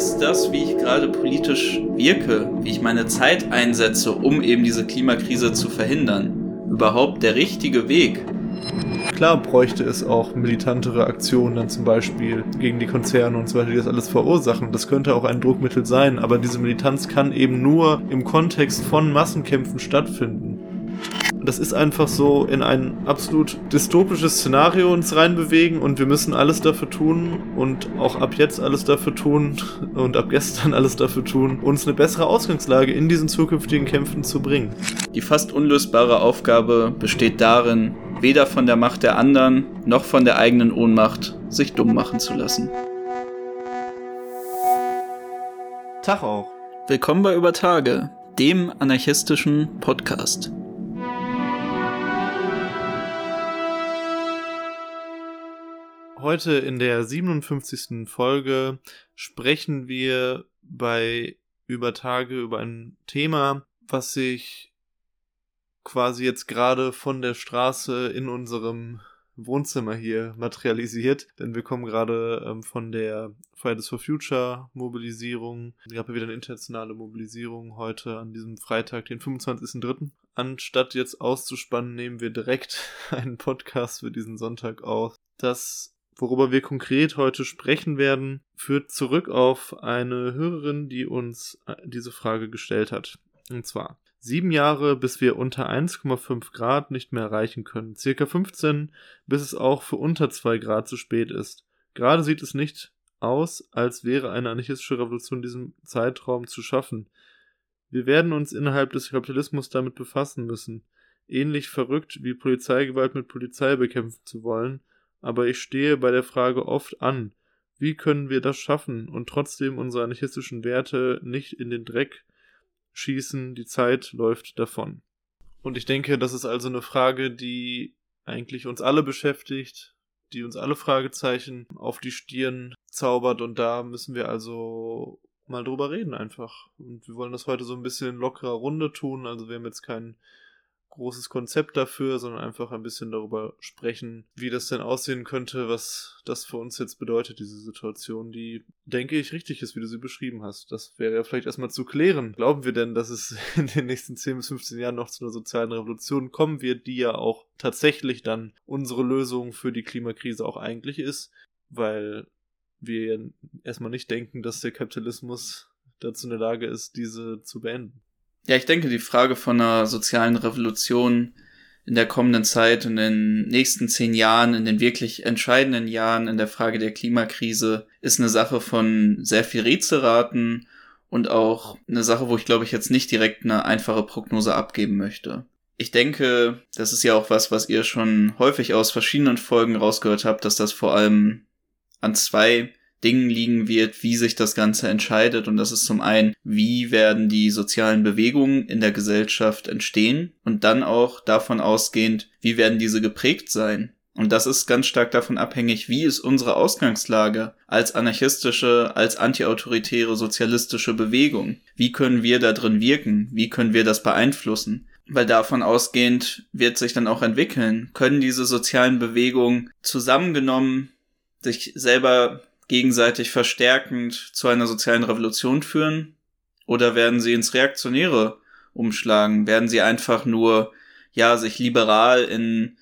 ist das, wie ich gerade politisch wirke, wie ich meine Zeit einsetze, um eben diese Klimakrise zu verhindern, überhaupt der richtige Weg? Klar bräuchte es auch militantere Aktionen, dann zum Beispiel gegen die Konzerne und so weiter, die das alles verursachen. Das könnte auch ein Druckmittel sein, aber diese Militanz kann eben nur im Kontext von Massenkämpfen stattfinden. Das ist einfach so in ein absolut dystopisches Szenario uns reinbewegen und wir müssen alles dafür tun und auch ab jetzt alles dafür tun und ab gestern alles dafür tun, uns eine bessere Ausgangslage in diesen zukünftigen Kämpfen zu bringen. Die fast unlösbare Aufgabe besteht darin, weder von der Macht der anderen noch von der eigenen Ohnmacht sich dumm machen zu lassen. Tag auch. Willkommen bei Über Tage, dem anarchistischen Podcast. Heute in der 57. Folge sprechen wir bei Über Tage über ein Thema, was sich quasi jetzt gerade von der Straße in unserem Wohnzimmer hier materialisiert, denn wir kommen gerade ähm, von der Fridays for Future Mobilisierung. Es gab ja wieder eine internationale Mobilisierung heute an diesem Freitag, den 25.03. Anstatt jetzt auszuspannen, nehmen wir direkt einen Podcast für diesen Sonntag auf. Das worüber wir konkret heute sprechen werden, führt zurück auf eine Hörerin, die uns äh, diese Frage gestellt hat. Und zwar, sieben Jahre, bis wir unter 1,5 Grad nicht mehr erreichen können. Circa 15, bis es auch für unter 2 Grad zu spät ist. Gerade sieht es nicht aus, als wäre eine anarchistische Revolution in diesem Zeitraum zu schaffen. Wir werden uns innerhalb des Kapitalismus damit befassen müssen. Ähnlich verrückt wie Polizeigewalt mit Polizei bekämpfen zu wollen, aber ich stehe bei der Frage oft an, wie können wir das schaffen und trotzdem unsere anarchistischen Werte nicht in den Dreck schießen, die Zeit läuft davon. Und ich denke, das ist also eine Frage, die eigentlich uns alle beschäftigt, die uns alle Fragezeichen auf die Stirn zaubert und da müssen wir also mal drüber reden einfach. Und wir wollen das heute so ein bisschen lockerer Runde tun, also wir haben jetzt keinen großes Konzept dafür, sondern einfach ein bisschen darüber sprechen, wie das denn aussehen könnte, was das für uns jetzt bedeutet, diese Situation, die, denke ich, richtig ist, wie du sie beschrieben hast. Das wäre ja vielleicht erstmal zu klären. Glauben wir denn, dass es in den nächsten 10 bis 15 Jahren noch zu einer sozialen Revolution kommen wird, die ja auch tatsächlich dann unsere Lösung für die Klimakrise auch eigentlich ist, weil wir ja erstmal nicht denken, dass der Kapitalismus dazu in der Lage ist, diese zu beenden. Ja, ich denke, die Frage von einer sozialen Revolution in der kommenden Zeit und in den nächsten zehn Jahren, in den wirklich entscheidenden Jahren in der Frage der Klimakrise, ist eine Sache von sehr viel Rätselraten und auch eine Sache, wo ich glaube ich jetzt nicht direkt eine einfache Prognose abgeben möchte. Ich denke, das ist ja auch was, was ihr schon häufig aus verschiedenen Folgen rausgehört habt, dass das vor allem an zwei Dingen liegen wird, wie sich das Ganze entscheidet. Und das ist zum einen, wie werden die sozialen Bewegungen in der Gesellschaft entstehen und dann auch davon ausgehend, wie werden diese geprägt sein. Und das ist ganz stark davon abhängig, wie ist unsere Ausgangslage als anarchistische, als antiautoritäre, sozialistische Bewegung. Wie können wir da drin wirken? Wie können wir das beeinflussen? Weil davon ausgehend wird sich dann auch entwickeln. Können diese sozialen Bewegungen zusammengenommen sich selber gegenseitig verstärkend zu einer sozialen Revolution führen? Oder werden sie ins Reaktionäre umschlagen? Werden sie einfach nur, ja, sich liberal in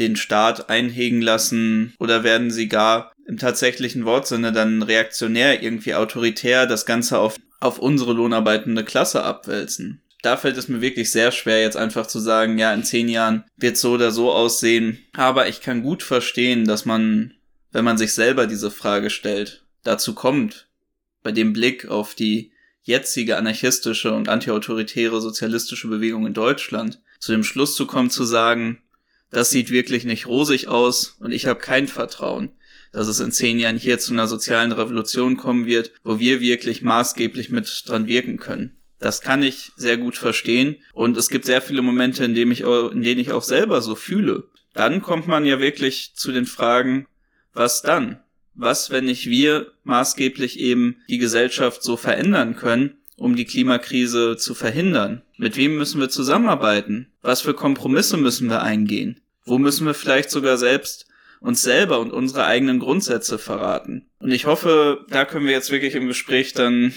den Staat einhegen lassen? Oder werden sie gar im tatsächlichen Wortsinne dann reaktionär, irgendwie autoritär das Ganze auf, auf unsere lohnarbeitende Klasse abwälzen? da fällt es mir wirklich sehr schwer, jetzt einfach zu sagen, ja, in zehn Jahren wird so oder so aussehen. Aber ich kann gut verstehen, dass man wenn man sich selber diese Frage stellt, dazu kommt, bei dem Blick auf die jetzige anarchistische und antiautoritäre sozialistische Bewegung in Deutschland, zu dem Schluss zu kommen, zu sagen, das sieht wirklich nicht rosig aus und ich habe kein Vertrauen, dass es in zehn Jahren hier zu einer sozialen Revolution kommen wird, wo wir wirklich maßgeblich mit dran wirken können. Das kann ich sehr gut verstehen und es gibt sehr viele Momente, in denen ich, in denen ich auch selber so fühle. Dann kommt man ja wirklich zu den Fragen, was dann? Was, wenn nicht wir maßgeblich eben die Gesellschaft so verändern können, um die Klimakrise zu verhindern? Mit wem müssen wir zusammenarbeiten? Was für Kompromisse müssen wir eingehen? Wo müssen wir vielleicht sogar selbst uns selber und unsere eigenen Grundsätze verraten. Und ich hoffe, da können wir jetzt wirklich im Gespräch dann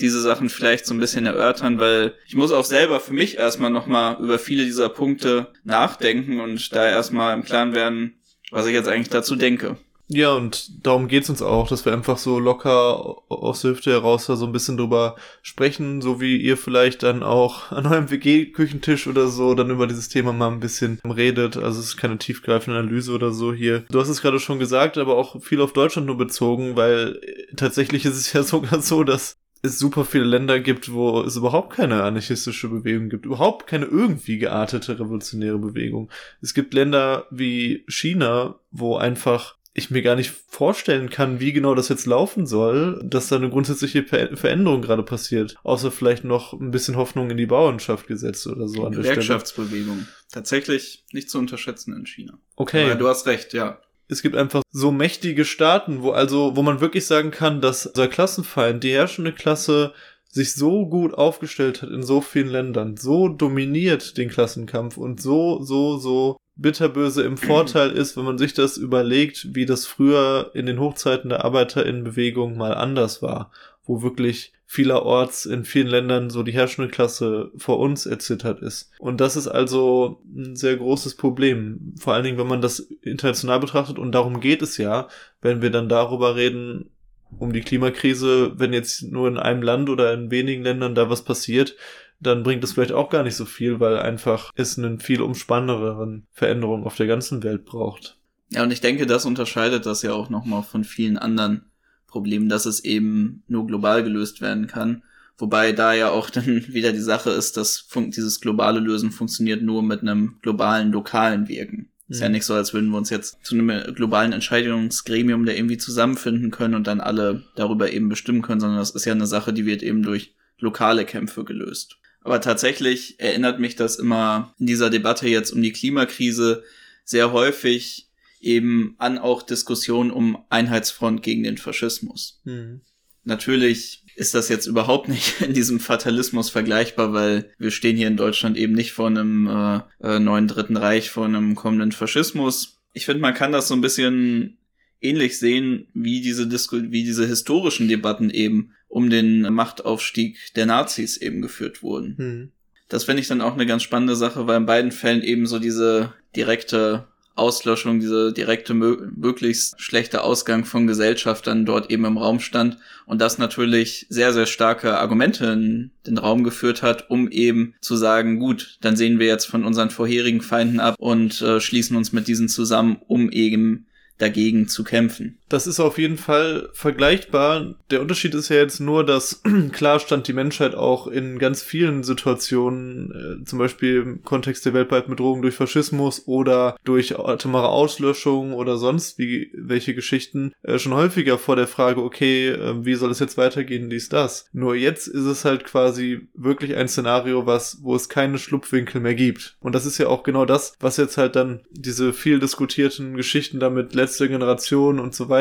diese Sachen vielleicht so ein bisschen erörtern, weil ich muss auch selber für mich erstmal nochmal über viele dieser Punkte nachdenken und da erstmal im Klaren werden, was ich jetzt eigentlich dazu denke. Ja, und darum geht's uns auch, dass wir einfach so locker aus der Hüfte heraus da so ein bisschen drüber sprechen, so wie ihr vielleicht dann auch an eurem WG-Küchentisch oder so dann über dieses Thema mal ein bisschen redet. Also es ist keine tiefgreifende Analyse oder so hier. Du hast es gerade schon gesagt, aber auch viel auf Deutschland nur bezogen, weil tatsächlich ist es ja sogar so, dass es super viele Länder gibt, wo es überhaupt keine anarchistische Bewegung gibt, überhaupt keine irgendwie geartete revolutionäre Bewegung. Es gibt Länder wie China, wo einfach ich mir gar nicht vorstellen kann, wie genau das jetzt laufen soll, dass da eine grundsätzliche Veränderung gerade passiert. Außer vielleicht noch ein bisschen Hoffnung in die Bauernschaft gesetzt oder so an der Gewerkschaftsbewegung. Tatsächlich nicht zu unterschätzen in China. Okay. Aber du hast recht, ja. Es gibt einfach so mächtige Staaten, wo also, wo man wirklich sagen kann, dass unser Klassenfeind, die herrschende Klasse, sich so gut aufgestellt hat in so vielen Ländern, so dominiert den Klassenkampf und so, so, so bitterböse im Vorteil ist, wenn man sich das überlegt, wie das früher in den Hochzeiten der Arbeiterinnenbewegung mal anders war, wo wirklich vielerorts in vielen Ländern so die herrschende Klasse vor uns erzittert ist. Und das ist also ein sehr großes Problem. Vor allen Dingen, wenn man das international betrachtet. Und darum geht es ja, wenn wir dann darüber reden, um die Klimakrise, wenn jetzt nur in einem Land oder in wenigen Ländern da was passiert, dann bringt es vielleicht auch gar nicht so viel, weil einfach es einen viel umspannenderen Veränderung auf der ganzen Welt braucht. Ja, und ich denke, das unterscheidet das ja auch nochmal von vielen anderen Problemen, dass es eben nur global gelöst werden kann. Wobei da ja auch dann wieder die Sache ist, dass dieses globale Lösen funktioniert nur mit einem globalen, lokalen Wirken. Ist ja mhm. nicht so, als würden wir uns jetzt zu einem globalen Entscheidungsgremium da irgendwie zusammenfinden können und dann alle darüber eben bestimmen können, sondern das ist ja eine Sache, die wird eben durch lokale Kämpfe gelöst. Aber tatsächlich erinnert mich das immer in dieser Debatte jetzt um die Klimakrise sehr häufig eben an auch Diskussionen um Einheitsfront gegen den Faschismus. Mhm. Natürlich ist das jetzt überhaupt nicht in diesem Fatalismus vergleichbar, weil wir stehen hier in Deutschland eben nicht vor einem äh, äh, neuen Dritten Reich, vor einem kommenden Faschismus. Ich finde, man kann das so ein bisschen ähnlich sehen, wie diese Disku wie diese historischen Debatten eben um den Machtaufstieg der Nazis eben geführt wurden. Hm. Das finde ich dann auch eine ganz spannende Sache, weil in beiden Fällen eben so diese direkte Auslöschung, diese direkte, möglichst schlechte Ausgang von Gesellschaftern dort eben im Raum stand und das natürlich sehr, sehr starke Argumente in den Raum geführt hat, um eben zu sagen, gut, dann sehen wir jetzt von unseren vorherigen Feinden ab und äh, schließen uns mit diesen zusammen, um eben dagegen zu kämpfen. Das ist auf jeden Fall vergleichbar. Der Unterschied ist ja jetzt nur, dass klar stand die Menschheit auch in ganz vielen Situationen, äh, zum Beispiel im Kontext der weltweiten Bedrohung durch Faschismus oder durch atomare Auslöschung oder sonst wie welche Geschichten, äh, schon häufiger vor der Frage, okay, äh, wie soll es jetzt weitergehen, dies, das. Nur jetzt ist es halt quasi wirklich ein Szenario, was, wo es keine Schlupfwinkel mehr gibt. Und das ist ja auch genau das, was jetzt halt dann diese viel diskutierten Geschichten damit letzte Generation und so weiter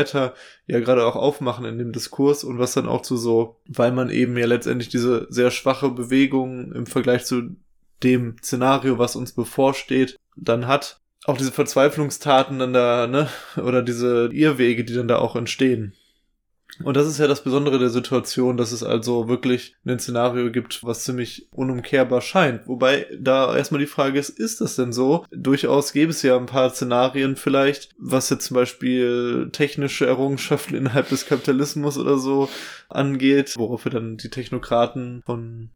ja gerade auch aufmachen in dem Diskurs und was dann auch zu so, weil man eben ja letztendlich diese sehr schwache Bewegung im Vergleich zu dem Szenario, was uns bevorsteht, dann hat, auch diese Verzweiflungstaten dann da, ne, oder diese Irrwege, die dann da auch entstehen. Und das ist ja das Besondere der Situation, dass es also wirklich ein Szenario gibt, was ziemlich unumkehrbar scheint. Wobei da erstmal die Frage ist, ist das denn so? Durchaus gäbe es ja ein paar Szenarien vielleicht, was jetzt zum Beispiel technische Errungenschaften innerhalb des Kapitalismus oder so angeht, worauf wir dann die Technokraten von,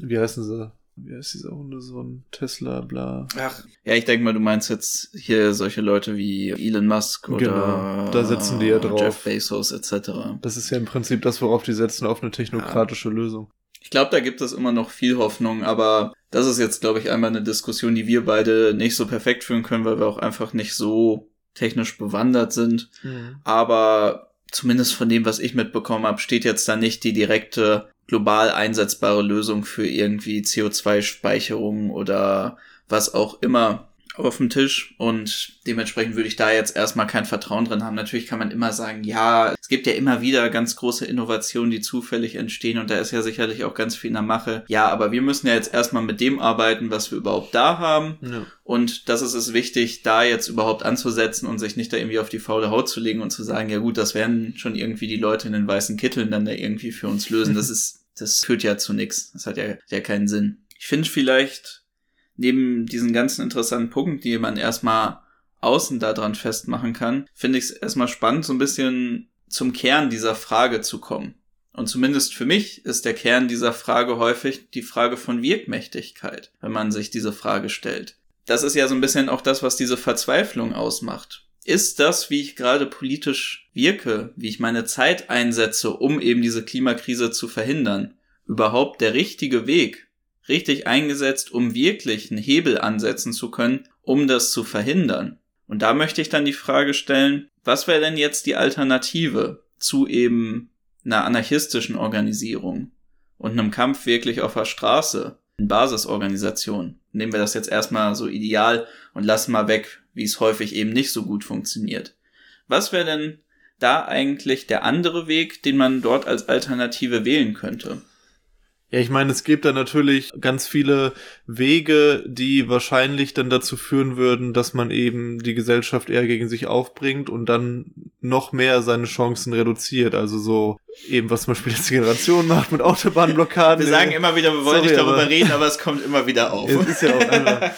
wie heißen sie, wie heißt dieser Hundesohn? Tesla, bla. Ach, ja, ich denke mal, du meinst jetzt hier solche Leute wie Elon Musk oder genau, da setzen die ja drauf. Jeff Bezos etc. Das ist ja im Prinzip das, worauf die setzen, auf eine technokratische ja. Lösung. Ich glaube, da gibt es immer noch viel Hoffnung, aber das ist jetzt, glaube ich, einmal eine Diskussion, die wir beide nicht so perfekt führen können, weil wir auch einfach nicht so technisch bewandert sind. Mhm. Aber zumindest von dem, was ich mitbekommen habe, steht jetzt da nicht die direkte global einsetzbare Lösung für irgendwie CO2-Speicherung oder was auch immer auf dem Tisch und dementsprechend würde ich da jetzt erstmal kein Vertrauen drin haben. Natürlich kann man immer sagen, ja, es gibt ja immer wieder ganz große Innovationen, die zufällig entstehen und da ist ja sicherlich auch ganz viel in der Mache. Ja, aber wir müssen ja jetzt erstmal mit dem arbeiten, was wir überhaupt da haben. Ja. Und das ist es wichtig, da jetzt überhaupt anzusetzen und sich nicht da irgendwie auf die faule Haut zu legen und zu sagen, ja gut, das werden schon irgendwie die Leute in den weißen Kitteln dann da irgendwie für uns lösen. Das ist, das führt ja zu nichts. Das hat ja, ja keinen Sinn. Ich finde vielleicht neben diesen ganzen interessanten Punkten, die man erstmal außen daran festmachen kann, finde ich es erstmal spannend, so ein bisschen zum Kern dieser Frage zu kommen. Und zumindest für mich ist der Kern dieser Frage häufig die Frage von Wirkmächtigkeit, wenn man sich diese Frage stellt. Das ist ja so ein bisschen auch das, was diese Verzweiflung ausmacht. Ist das, wie ich gerade politisch wirke, wie ich meine Zeit einsetze, um eben diese Klimakrise zu verhindern, überhaupt der richtige Weg, richtig eingesetzt, um wirklich einen Hebel ansetzen zu können, um das zu verhindern. Und da möchte ich dann die Frage stellen, was wäre denn jetzt die Alternative zu eben einer anarchistischen Organisierung und einem Kampf wirklich auf der Straße, in Basisorganisationen? Nehmen wir das jetzt erstmal so ideal und lassen mal weg, wie es häufig eben nicht so gut funktioniert. Was wäre denn da eigentlich der andere Weg, den man dort als Alternative wählen könnte? Ja, ich meine, es gibt da natürlich ganz viele Wege, die wahrscheinlich dann dazu führen würden, dass man eben die Gesellschaft eher gegen sich aufbringt und dann noch mehr seine Chancen reduziert. Also so eben, was zum Beispiel jetzt die Generation macht mit Autobahnblockaden. Wir sagen immer wieder, wir wollen Sorry, nicht darüber reden, aber es kommt immer wieder auf. Es ist ja auch einfach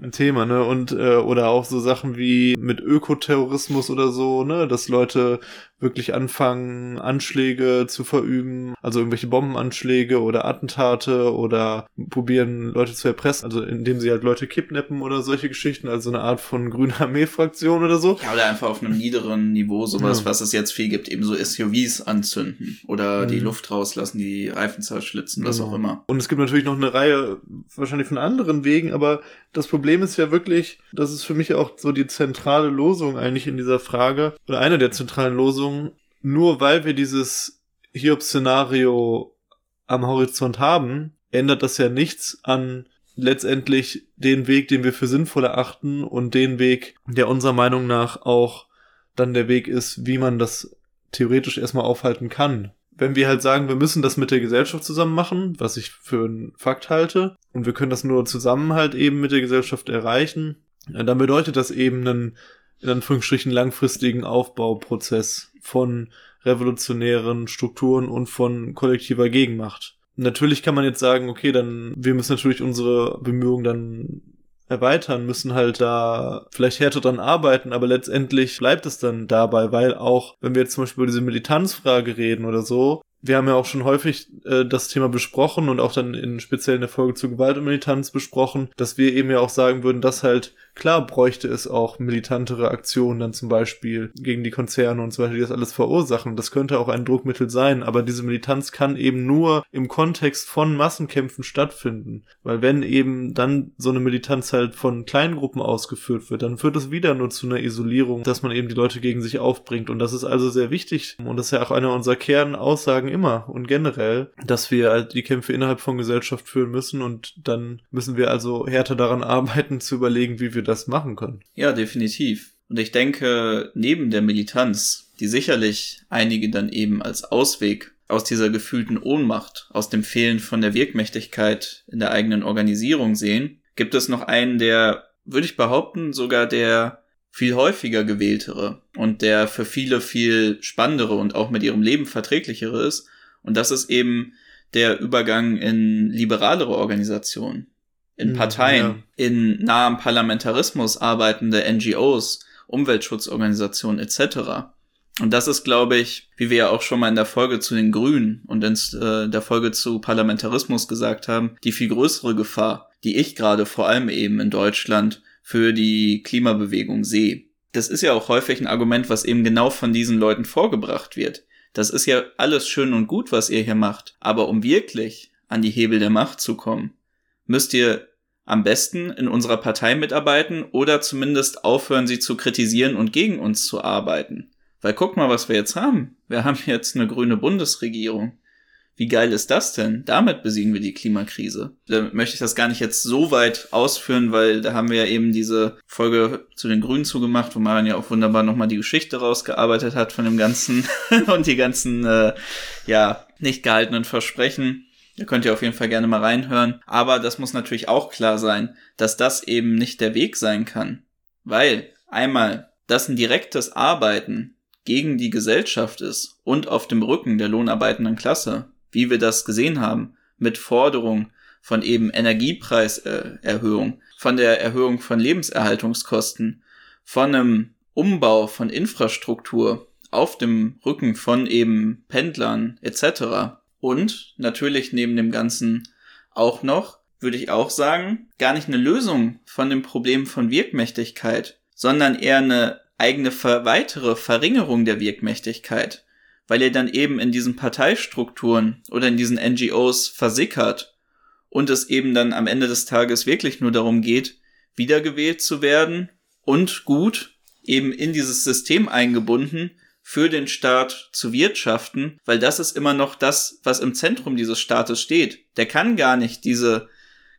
ein Thema, ne? Und äh, oder auch so Sachen wie mit Ökoterrorismus oder so, ne, dass Leute wirklich anfangen, Anschläge zu verüben, also irgendwelche Bombenanschläge oder Attentate oder probieren, Leute zu erpressen, also indem sie halt Leute kidnappen oder solche Geschichten, also eine Art von grüner Armee-Fraktion oder so. Ja, oder einfach auf einem niederen Niveau sowas, ja. was es jetzt viel gibt, eben so SUVs anzünden oder mhm. die Luft rauslassen, die Reifen zerschlitzen, was genau. auch immer. Und es gibt natürlich noch eine Reihe wahrscheinlich von anderen Wegen, aber das Problem ist ja wirklich, das ist für mich auch so die zentrale Losung eigentlich in dieser Frage oder eine der zentralen Losungen, nur weil wir dieses Hiob-Szenario am Horizont haben, ändert das ja nichts an letztendlich den Weg, den wir für sinnvoll erachten und den Weg, der unserer Meinung nach auch dann der Weg ist, wie man das theoretisch erstmal aufhalten kann. Wenn wir halt sagen, wir müssen das mit der Gesellschaft zusammen machen, was ich für einen Fakt halte, und wir können das nur zusammen halt eben mit der Gesellschaft erreichen, dann bedeutet das eben einen in Anführungsstrichen langfristigen Aufbauprozess von revolutionären Strukturen und von kollektiver Gegenmacht. Natürlich kann man jetzt sagen, okay, dann wir müssen natürlich unsere Bemühungen dann erweitern, müssen halt da vielleicht härter dran arbeiten, aber letztendlich bleibt es dann dabei, weil auch, wenn wir jetzt zum Beispiel über diese Militanzfrage reden oder so, wir haben ja auch schon häufig äh, das Thema besprochen und auch dann in speziell in der Folge zu Gewalt und Militanz besprochen, dass wir eben ja auch sagen würden, dass halt klar bräuchte es auch militantere Aktionen dann zum Beispiel gegen die Konzerne und so weiter, die das alles verursachen. Das könnte auch ein Druckmittel sein, aber diese Militanz kann eben nur im Kontext von Massenkämpfen stattfinden. Weil wenn eben dann so eine Militanz halt von kleinen Gruppen ausgeführt wird, dann führt es wieder nur zu einer Isolierung, dass man eben die Leute gegen sich aufbringt. Und das ist also sehr wichtig. Und das ist ja auch eine unserer Kernaussagen immer und generell, dass wir halt die Kämpfe innerhalb von Gesellschaft führen müssen und dann müssen wir also härter daran arbeiten zu überlegen, wie wir das machen können. Ja, definitiv. Und ich denke, neben der Militanz, die sicherlich einige dann eben als Ausweg aus dieser gefühlten Ohnmacht, aus dem Fehlen von der Wirkmächtigkeit in der eigenen Organisierung sehen, gibt es noch einen, der, würde ich behaupten, sogar der viel häufiger gewähltere und der für viele viel spannendere und auch mit ihrem Leben verträglichere ist. Und das ist eben der Übergang in liberalere Organisationen, in hm, Parteien, ja. in nahem Parlamentarismus arbeitende NGOs, Umweltschutzorganisationen etc. Und das ist, glaube ich, wie wir ja auch schon mal in der Folge zu den Grünen und in äh, der Folge zu Parlamentarismus gesagt haben, die viel größere Gefahr, die ich gerade vor allem eben in Deutschland für die Klimabewegung sehe. Das ist ja auch häufig ein Argument, was eben genau von diesen Leuten vorgebracht wird. Das ist ja alles schön und gut, was ihr hier macht. Aber um wirklich an die Hebel der Macht zu kommen, müsst ihr am besten in unserer Partei mitarbeiten oder zumindest aufhören, sie zu kritisieren und gegen uns zu arbeiten. Weil guck mal, was wir jetzt haben. Wir haben jetzt eine grüne Bundesregierung. Wie geil ist das denn? Damit besiegen wir die Klimakrise. Da möchte ich das gar nicht jetzt so weit ausführen, weil da haben wir ja eben diese Folge zu den Grünen zugemacht, wo man ja auch wunderbar nochmal die Geschichte rausgearbeitet hat von dem Ganzen und die ganzen, äh, ja, nicht gehaltenen Versprechen. Da könnt ihr auf jeden Fall gerne mal reinhören. Aber das muss natürlich auch klar sein, dass das eben nicht der Weg sein kann. Weil einmal, dass ein direktes Arbeiten gegen die Gesellschaft ist und auf dem Rücken der lohnarbeitenden Klasse, wie wir das gesehen haben, mit Forderung von eben Energiepreiserhöhung, von der Erhöhung von Lebenserhaltungskosten, von einem Umbau von Infrastruktur auf dem Rücken von eben Pendlern etc. Und natürlich neben dem Ganzen auch noch, würde ich auch sagen, gar nicht eine Lösung von dem Problem von Wirkmächtigkeit, sondern eher eine eigene weitere Verringerung der Wirkmächtigkeit, weil ihr dann eben in diesen Parteistrukturen oder in diesen NGOs versickert und es eben dann am Ende des Tages wirklich nur darum geht, wiedergewählt zu werden und gut eben in dieses System eingebunden für den Staat zu wirtschaften, weil das ist immer noch das, was im Zentrum dieses Staates steht. Der kann gar nicht diese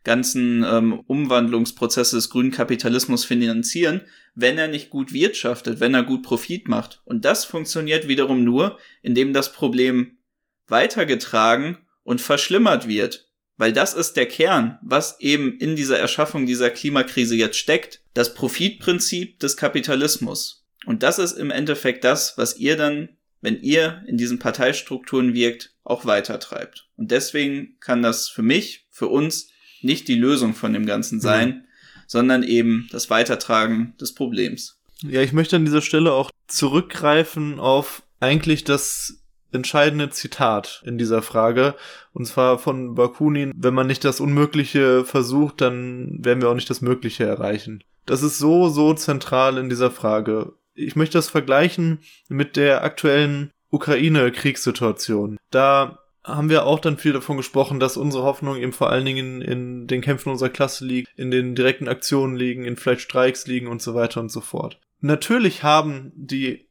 ganzen ähm, Umwandlungsprozesse des grünen Kapitalismus finanzieren, wenn er nicht gut wirtschaftet, wenn er gut Profit macht. Und das funktioniert wiederum nur, indem das Problem weitergetragen und verschlimmert wird. Weil das ist der Kern, was eben in dieser Erschaffung dieser Klimakrise jetzt steckt. Das Profitprinzip des Kapitalismus. Und das ist im Endeffekt das, was ihr dann, wenn ihr in diesen Parteistrukturen wirkt, auch weitertreibt. Und deswegen kann das für mich, für uns nicht die Lösung von dem Ganzen sein, mhm sondern eben das Weitertragen des Problems. Ja, ich möchte an dieser Stelle auch zurückgreifen auf eigentlich das entscheidende Zitat in dieser Frage. Und zwar von Bakunin, wenn man nicht das Unmögliche versucht, dann werden wir auch nicht das Mögliche erreichen. Das ist so, so zentral in dieser Frage. Ich möchte das vergleichen mit der aktuellen Ukraine-Kriegssituation. Da haben wir auch dann viel davon gesprochen, dass unsere Hoffnung eben vor allen Dingen in, den Kämpfen unserer Klasse liegt, in den direkten Aktionen liegen, in vielleicht Streiks liegen und so weiter und so fort. Natürlich haben die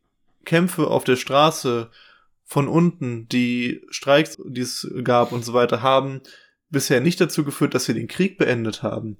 Kämpfe auf der Straße von unten, die Streiks, die es gab und so weiter, haben bisher nicht dazu geführt, dass wir den Krieg beendet haben.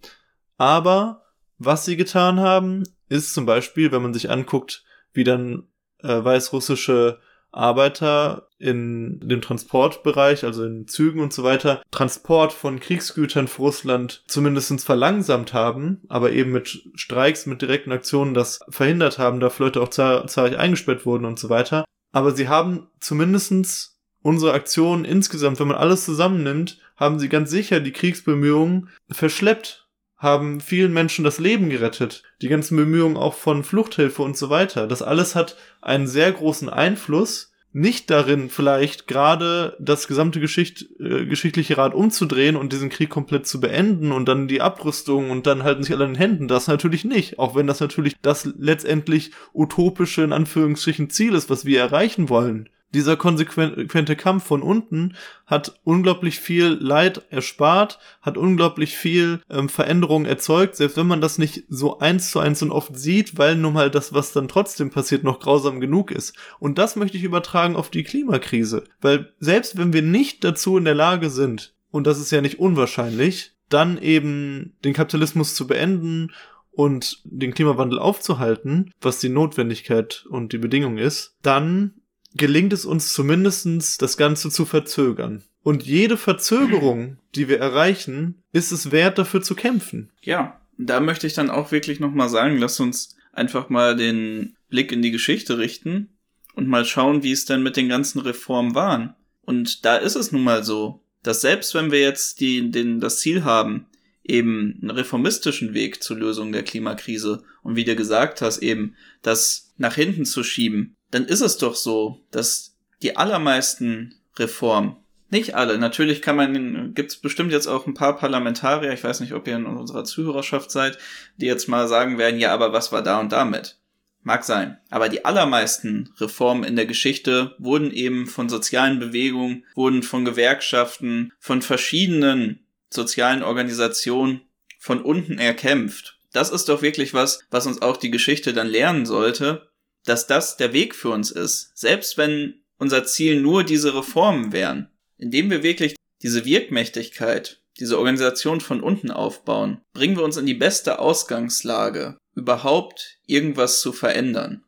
Aber was sie getan haben, ist zum Beispiel, wenn man sich anguckt, wie dann äh, weißrussische Arbeiter in dem Transportbereich, also in Zügen und so weiter, Transport von Kriegsgütern für Russland zumindestens verlangsamt haben, aber eben mit Streiks, mit direkten Aktionen das verhindert haben, da Leute auch zahl zahlreich eingesperrt wurden und so weiter. Aber sie haben zumindestens unsere Aktionen insgesamt, wenn man alles zusammennimmt, haben sie ganz sicher die Kriegsbemühungen verschleppt haben vielen Menschen das Leben gerettet. Die ganzen Bemühungen auch von Fluchthilfe und so weiter. Das alles hat einen sehr großen Einfluss. Nicht darin, vielleicht gerade das gesamte Geschicht, äh, geschichtliche Rad umzudrehen und diesen Krieg komplett zu beenden und dann die Abrüstung und dann halten sich alle in den Händen. Das natürlich nicht. Auch wenn das natürlich das letztendlich utopische, in Anführungsstrichen, Ziel ist, was wir erreichen wollen dieser konsequente Kampf von unten hat unglaublich viel Leid erspart, hat unglaublich viel ähm, Veränderung erzeugt, selbst wenn man das nicht so eins zu eins und oft sieht, weil nun mal das, was dann trotzdem passiert, noch grausam genug ist. Und das möchte ich übertragen auf die Klimakrise, weil selbst wenn wir nicht dazu in der Lage sind, und das ist ja nicht unwahrscheinlich, dann eben den Kapitalismus zu beenden und den Klimawandel aufzuhalten, was die Notwendigkeit und die Bedingung ist, dann gelingt es uns zumindestens, das Ganze zu verzögern. Und jede Verzögerung, die wir erreichen, ist es wert, dafür zu kämpfen. Ja, da möchte ich dann auch wirklich nochmal sagen, lass uns einfach mal den Blick in die Geschichte richten und mal schauen, wie es denn mit den ganzen Reformen waren. Und da ist es nun mal so, dass selbst wenn wir jetzt die, den, das Ziel haben, eben einen reformistischen Weg zur Lösung der Klimakrise und wie du gesagt hast, eben das nach hinten zu schieben, dann ist es doch so, dass die allermeisten Reformen, nicht alle, natürlich kann man, gibt es bestimmt jetzt auch ein paar Parlamentarier, ich weiß nicht, ob ihr in unserer Zuhörerschaft seid, die jetzt mal sagen werden, ja, aber was war da und damit? Mag sein. Aber die allermeisten Reformen in der Geschichte wurden eben von sozialen Bewegungen, wurden von Gewerkschaften, von verschiedenen sozialen Organisationen von unten erkämpft. Das ist doch wirklich was, was uns auch die Geschichte dann lernen sollte, dass das der Weg für uns ist. Selbst wenn unser Ziel nur diese Reformen wären. Indem wir wirklich diese Wirkmächtigkeit, diese Organisation von unten aufbauen, bringen wir uns in die beste Ausgangslage, überhaupt irgendwas zu verändern.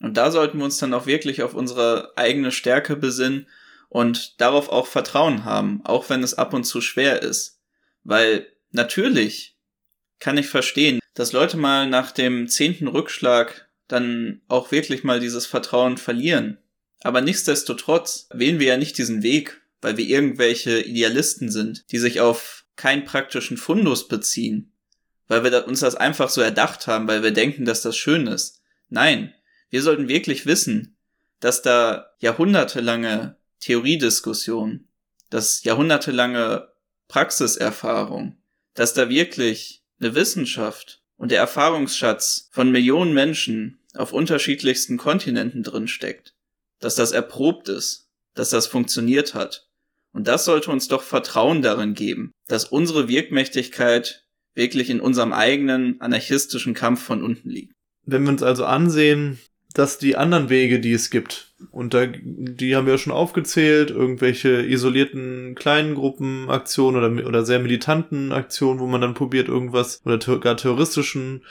Und da sollten wir uns dann auch wirklich auf unsere eigene Stärke besinnen und darauf auch Vertrauen haben, auch wenn es ab und zu schwer ist. Weil natürlich kann ich verstehen, dass Leute mal nach dem zehnten Rückschlag dann auch wirklich mal dieses Vertrauen verlieren. Aber nichtsdestotrotz wählen wir ja nicht diesen Weg, weil wir irgendwelche Idealisten sind, die sich auf keinen praktischen Fundus beziehen, weil wir uns das einfach so erdacht haben, weil wir denken, dass das schön ist. Nein, wir sollten wirklich wissen, dass da jahrhundertelange Theoriediskussion, dass jahrhundertelange Praxiserfahrung, dass da wirklich eine Wissenschaft und der Erfahrungsschatz von Millionen Menschen auf unterschiedlichsten Kontinenten drin steckt, dass das erprobt ist, dass das funktioniert hat und das sollte uns doch Vertrauen darin geben, dass unsere Wirkmächtigkeit wirklich in unserem eigenen anarchistischen Kampf von unten liegt. Wenn wir uns also ansehen, dass die anderen Wege, die es gibt, und da, die haben wir ja schon aufgezählt, irgendwelche isolierten kleinen Gruppenaktionen oder, oder sehr militanten Aktionen, wo man dann probiert, irgendwas oder gar terroristischen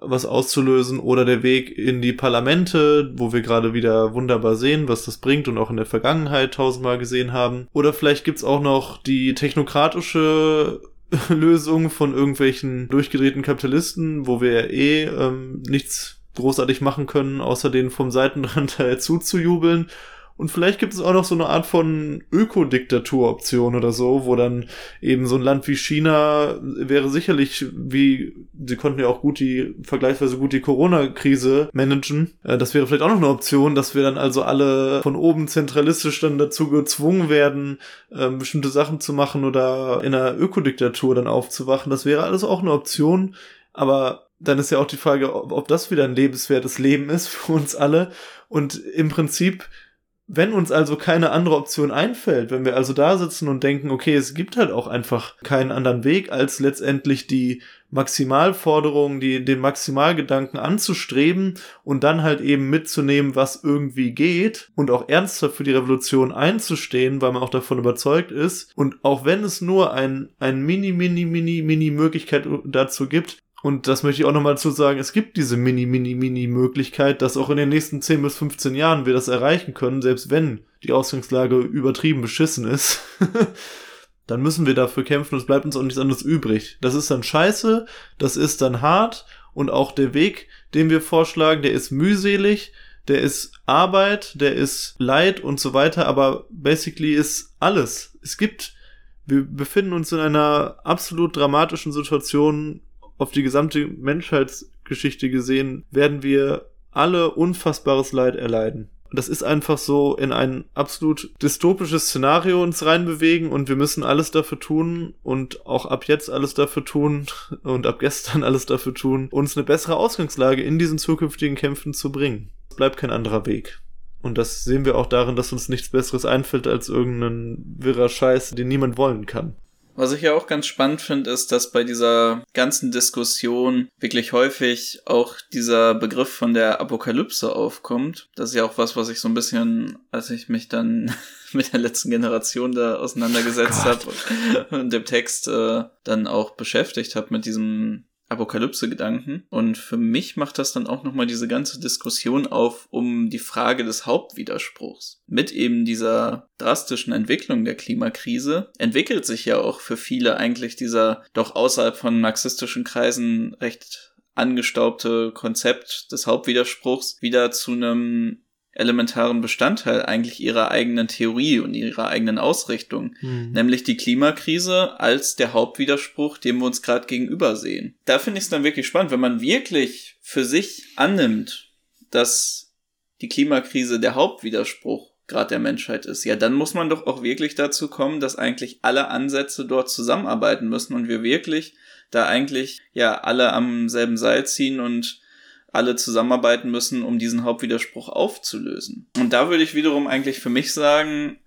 was auszulösen oder der Weg in die Parlamente, wo wir gerade wieder wunderbar sehen, was das bringt und auch in der Vergangenheit tausendmal gesehen haben. Oder vielleicht gibt's auch noch die technokratische Lösung von irgendwelchen durchgedrehten Kapitalisten, wo wir ja eh ähm, nichts großartig machen können, außer den vom Seitenrand zuzujubeln und vielleicht gibt es auch noch so eine Art von Ökodiktatur-Option oder so, wo dann eben so ein Land wie China wäre sicherlich, wie sie konnten ja auch gut die, vergleichsweise gut die Corona-Krise managen. Äh, das wäre vielleicht auch noch eine Option, dass wir dann also alle von oben zentralistisch dann dazu gezwungen werden, ähm, bestimmte Sachen zu machen oder in einer Ökodiktatur dann aufzuwachen. Das wäre alles auch eine Option. Aber dann ist ja auch die Frage, ob, ob das wieder ein lebenswertes Leben ist für uns alle. Und im Prinzip wenn uns also keine andere Option einfällt, wenn wir also da sitzen und denken, okay, es gibt halt auch einfach keinen anderen Weg, als letztendlich die Maximalforderungen, die, den Maximalgedanken anzustreben und dann halt eben mitzunehmen, was irgendwie geht und auch ernsthaft für die Revolution einzustehen, weil man auch davon überzeugt ist. Und auch wenn es nur ein, ein mini, mini, mini, mini Möglichkeit dazu gibt, und das möchte ich auch nochmal zu sagen, es gibt diese mini, mini, mini Möglichkeit, dass auch in den nächsten 10 bis 15 Jahren wir das erreichen können, selbst wenn die Ausgangslage übertrieben beschissen ist. dann müssen wir dafür kämpfen es bleibt uns auch nichts anderes übrig. Das ist dann scheiße, das ist dann hart und auch der Weg, den wir vorschlagen, der ist mühselig, der ist Arbeit, der ist Leid und so weiter, aber basically ist alles. Es gibt, wir befinden uns in einer absolut dramatischen Situation, auf die gesamte Menschheitsgeschichte gesehen, werden wir alle unfassbares Leid erleiden. Das ist einfach so in ein absolut dystopisches Szenario uns reinbewegen und wir müssen alles dafür tun und auch ab jetzt alles dafür tun und ab gestern alles dafür tun, uns eine bessere Ausgangslage in diesen zukünftigen Kämpfen zu bringen. Es bleibt kein anderer Weg. Und das sehen wir auch darin, dass uns nichts Besseres einfällt als irgendein wirrer Scheiß, den niemand wollen kann. Was ich ja auch ganz spannend finde, ist, dass bei dieser ganzen Diskussion wirklich häufig auch dieser Begriff von der Apokalypse aufkommt. Das ist ja auch was, was ich so ein bisschen, als ich mich dann mit der letzten Generation da auseinandergesetzt oh habe und dem Text äh, dann auch beschäftigt habe mit diesem Apokalypse-Gedanken. Und für mich macht das dann auch nochmal diese ganze Diskussion auf um die Frage des Hauptwiderspruchs. Mit eben dieser drastischen Entwicklung der Klimakrise entwickelt sich ja auch für viele eigentlich dieser doch außerhalb von marxistischen Kreisen recht angestaubte Konzept des Hauptwiderspruchs wieder zu einem elementaren Bestandteil eigentlich ihrer eigenen Theorie und ihrer eigenen Ausrichtung, mhm. nämlich die Klimakrise als der Hauptwiderspruch, dem wir uns gerade gegenüber sehen. Da finde ich es dann wirklich spannend, wenn man wirklich für sich annimmt, dass die Klimakrise der Hauptwiderspruch gerade der Menschheit ist, ja, dann muss man doch auch wirklich dazu kommen, dass eigentlich alle Ansätze dort zusammenarbeiten müssen und wir wirklich da eigentlich ja alle am selben Seil ziehen und alle zusammenarbeiten müssen, um diesen Hauptwiderspruch aufzulösen. Und da würde ich wiederum eigentlich für mich sagen,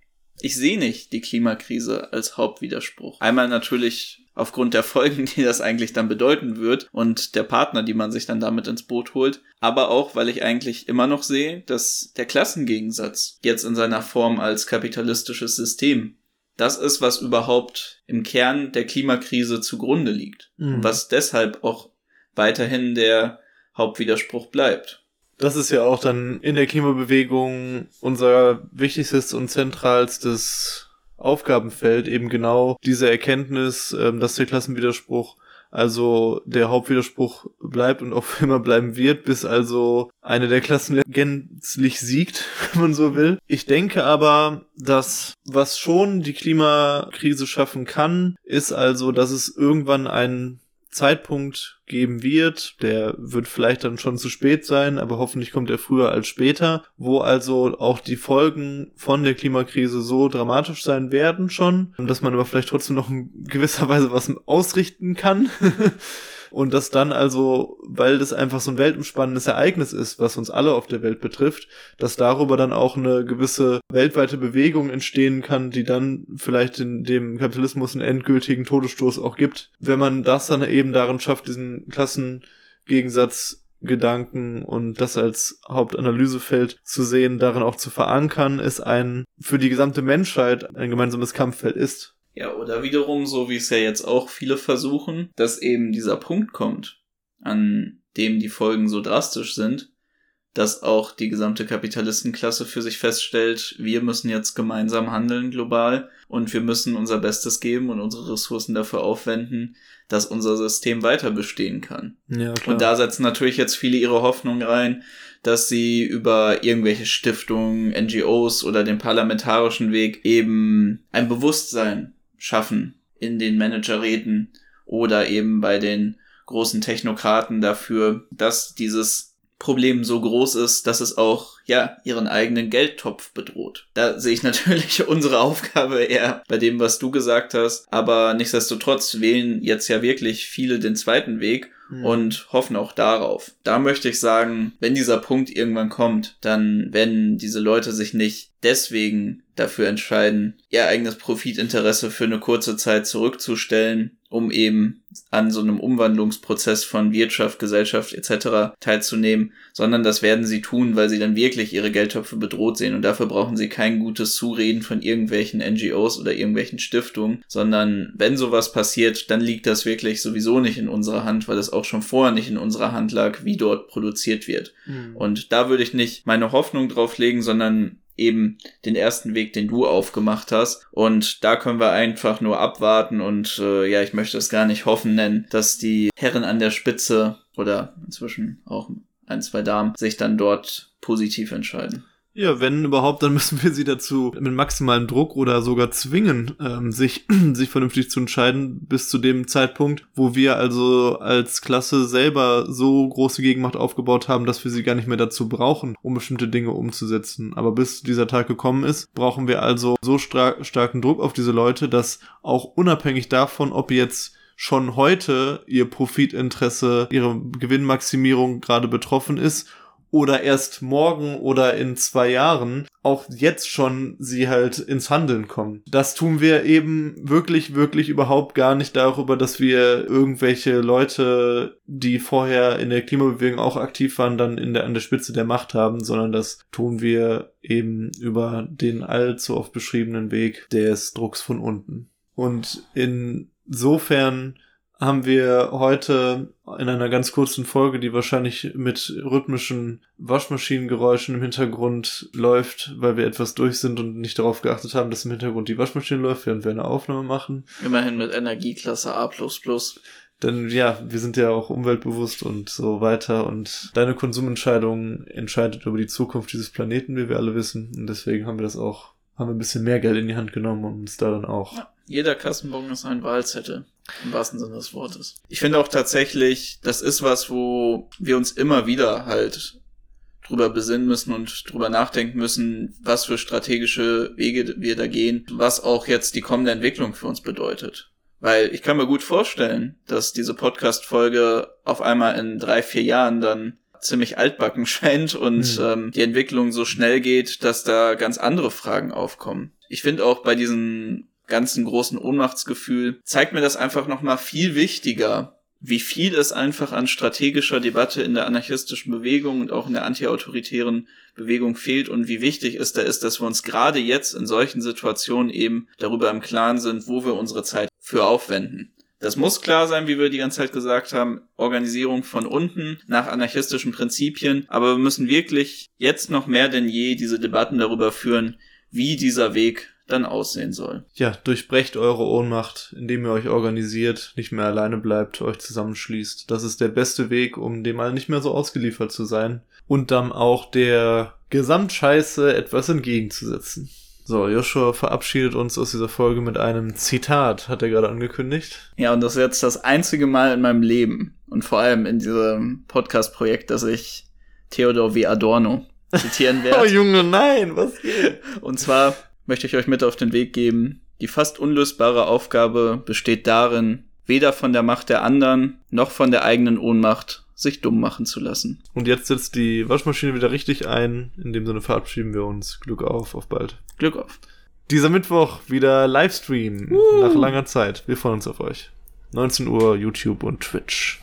ich sehe nicht die Klimakrise als Hauptwiderspruch. Einmal natürlich aufgrund der Folgen, die das eigentlich dann bedeuten wird und der Partner, die man sich dann damit ins Boot holt, aber auch, weil ich eigentlich immer noch sehe, dass der Klassengegensatz jetzt in seiner Form als kapitalistisches System das ist, was überhaupt im Kern der Klimakrise zugrunde liegt mhm. und was deshalb auch weiterhin der Hauptwiderspruch bleibt. Das ist ja auch dann in der Klimabewegung unser wichtigstes und zentralstes Aufgabenfeld, eben genau diese Erkenntnis, ähm, dass der Klassenwiderspruch also der Hauptwiderspruch bleibt und auch immer bleiben wird, bis also eine der Klassen gänzlich siegt, wenn man so will. Ich denke aber, dass was schon die Klimakrise schaffen kann, ist also, dass es irgendwann einen Zeitpunkt geben wird, der wird vielleicht dann schon zu spät sein, aber hoffentlich kommt er früher als später, wo also auch die Folgen von der Klimakrise so dramatisch sein werden schon, dass man aber vielleicht trotzdem noch in gewisser Weise was ausrichten kann. Und das dann also, weil das einfach so ein weltumspannendes Ereignis ist, was uns alle auf der Welt betrifft, dass darüber dann auch eine gewisse weltweite Bewegung entstehen kann, die dann vielleicht in dem Kapitalismus einen endgültigen Todesstoß auch gibt. Wenn man das dann eben darin schafft, diesen Klassengegensatz Gedanken und das als Hauptanalysefeld zu sehen, darin auch zu verankern, ist ein für die gesamte Menschheit ein gemeinsames Kampffeld ist. Ja, oder wiederum, so wie es ja jetzt auch viele versuchen, dass eben dieser Punkt kommt, an dem die Folgen so drastisch sind, dass auch die gesamte Kapitalistenklasse für sich feststellt, wir müssen jetzt gemeinsam handeln global und wir müssen unser Bestes geben und unsere Ressourcen dafür aufwenden, dass unser System weiter bestehen kann. Ja, klar. Und da setzen natürlich jetzt viele ihre Hoffnung rein, dass sie über irgendwelche Stiftungen, NGOs oder den parlamentarischen Weg eben ein Bewusstsein schaffen in den Managerräten oder eben bei den großen Technokraten dafür, dass dieses Problem so groß ist, dass es auch, ja, ihren eigenen Geldtopf bedroht. Da sehe ich natürlich unsere Aufgabe eher bei dem, was du gesagt hast. Aber nichtsdestotrotz wählen jetzt ja wirklich viele den zweiten Weg mhm. und hoffen auch darauf. Da möchte ich sagen, wenn dieser Punkt irgendwann kommt, dann werden diese Leute sich nicht deswegen dafür entscheiden, ihr eigenes Profitinteresse für eine kurze Zeit zurückzustellen, um eben an so einem Umwandlungsprozess von Wirtschaft, Gesellschaft etc. teilzunehmen, sondern das werden sie tun, weil sie dann wirklich ihre Geldtöpfe bedroht sehen und dafür brauchen sie kein gutes Zureden von irgendwelchen NGOs oder irgendwelchen Stiftungen, sondern wenn sowas passiert, dann liegt das wirklich sowieso nicht in unserer Hand, weil es auch schon vorher nicht in unserer Hand lag, wie dort produziert wird. Mhm. Und da würde ich nicht meine Hoffnung drauf legen, sondern eben den ersten Weg, den du aufgemacht hast. Und da können wir einfach nur abwarten und äh, ja, ich möchte es gar nicht hoffen nennen, dass die Herren an der Spitze oder inzwischen auch ein, zwei Damen sich dann dort positiv entscheiden. Ja, wenn überhaupt, dann müssen wir sie dazu mit maximalem Druck oder sogar zwingen, ähm, sich, sich vernünftig zu entscheiden, bis zu dem Zeitpunkt, wo wir also als Klasse selber so große Gegenmacht aufgebaut haben, dass wir sie gar nicht mehr dazu brauchen, um bestimmte Dinge umzusetzen. Aber bis dieser Tag gekommen ist, brauchen wir also so star starken Druck auf diese Leute, dass auch unabhängig davon, ob jetzt schon heute ihr Profitinteresse, ihre Gewinnmaximierung gerade betroffen ist oder erst morgen oder in zwei Jahren auch jetzt schon sie halt ins Handeln kommen. Das tun wir eben wirklich, wirklich überhaupt gar nicht darüber, dass wir irgendwelche Leute, die vorher in der Klimabewegung auch aktiv waren, dann in der, an der Spitze der Macht haben, sondern das tun wir eben über den allzu oft beschriebenen Weg des Drucks von unten. Und insofern haben wir heute in einer ganz kurzen Folge, die wahrscheinlich mit rhythmischen Waschmaschinengeräuschen im Hintergrund läuft, weil wir etwas durch sind und nicht darauf geachtet haben, dass im Hintergrund die Waschmaschine läuft, während wir eine Aufnahme machen. Immerhin mit Energieklasse A. Denn ja, wir sind ja auch umweltbewusst und so weiter und deine Konsumentscheidung entscheidet über die Zukunft dieses Planeten, wie wir alle wissen. Und deswegen haben wir das auch, haben wir ein bisschen mehr Geld in die Hand genommen und uns da dann auch. Ja, jeder Kassenbon ist ein Wahlzettel. Im wahrsten Sinne des Wortes. Ich finde auch tatsächlich, das ist was, wo wir uns immer wieder halt drüber besinnen müssen und drüber nachdenken müssen, was für strategische Wege wir da gehen, was auch jetzt die kommende Entwicklung für uns bedeutet. Weil ich kann mir gut vorstellen, dass diese Podcast-Folge auf einmal in drei, vier Jahren dann ziemlich altbacken scheint und mhm. ähm, die Entwicklung so schnell geht, dass da ganz andere Fragen aufkommen. Ich finde auch bei diesen ganzen großen Ohnmachtsgefühl, zeigt mir das einfach nochmal viel wichtiger, wie viel es einfach an strategischer Debatte in der anarchistischen Bewegung und auch in der antiautoritären Bewegung fehlt und wie wichtig es da ist, dass wir uns gerade jetzt in solchen Situationen eben darüber im Klaren sind, wo wir unsere Zeit für aufwenden. Das muss klar sein, wie wir die ganze Zeit gesagt haben, Organisierung von unten nach anarchistischen Prinzipien, aber wir müssen wirklich jetzt noch mehr denn je diese Debatten darüber führen, wie dieser Weg dann aussehen soll. Ja, durchbrecht eure Ohnmacht, indem ihr euch organisiert, nicht mehr alleine bleibt, euch zusammenschließt. Das ist der beste Weg, um dem mal nicht mehr so ausgeliefert zu sein und dann auch der Gesamtscheiße etwas entgegenzusetzen. So, Joshua verabschiedet uns aus dieser Folge mit einem Zitat, hat er gerade angekündigt. Ja, und das ist jetzt das einzige Mal in meinem Leben und vor allem in diesem Podcast-Projekt, dass ich Theodor W. Adorno zitieren werde. oh Junge, nein, was geht? Und zwar möchte ich euch mit auf den Weg geben. Die fast unlösbare Aufgabe besteht darin, weder von der Macht der anderen noch von der eigenen Ohnmacht sich dumm machen zu lassen. Und jetzt setzt die Waschmaschine wieder richtig ein. In dem Sinne verabschieden wir uns. Glück auf, auf bald. Glück auf. Dieser Mittwoch wieder Livestream uh. nach langer Zeit. Wir freuen uns auf euch. 19 Uhr YouTube und Twitch.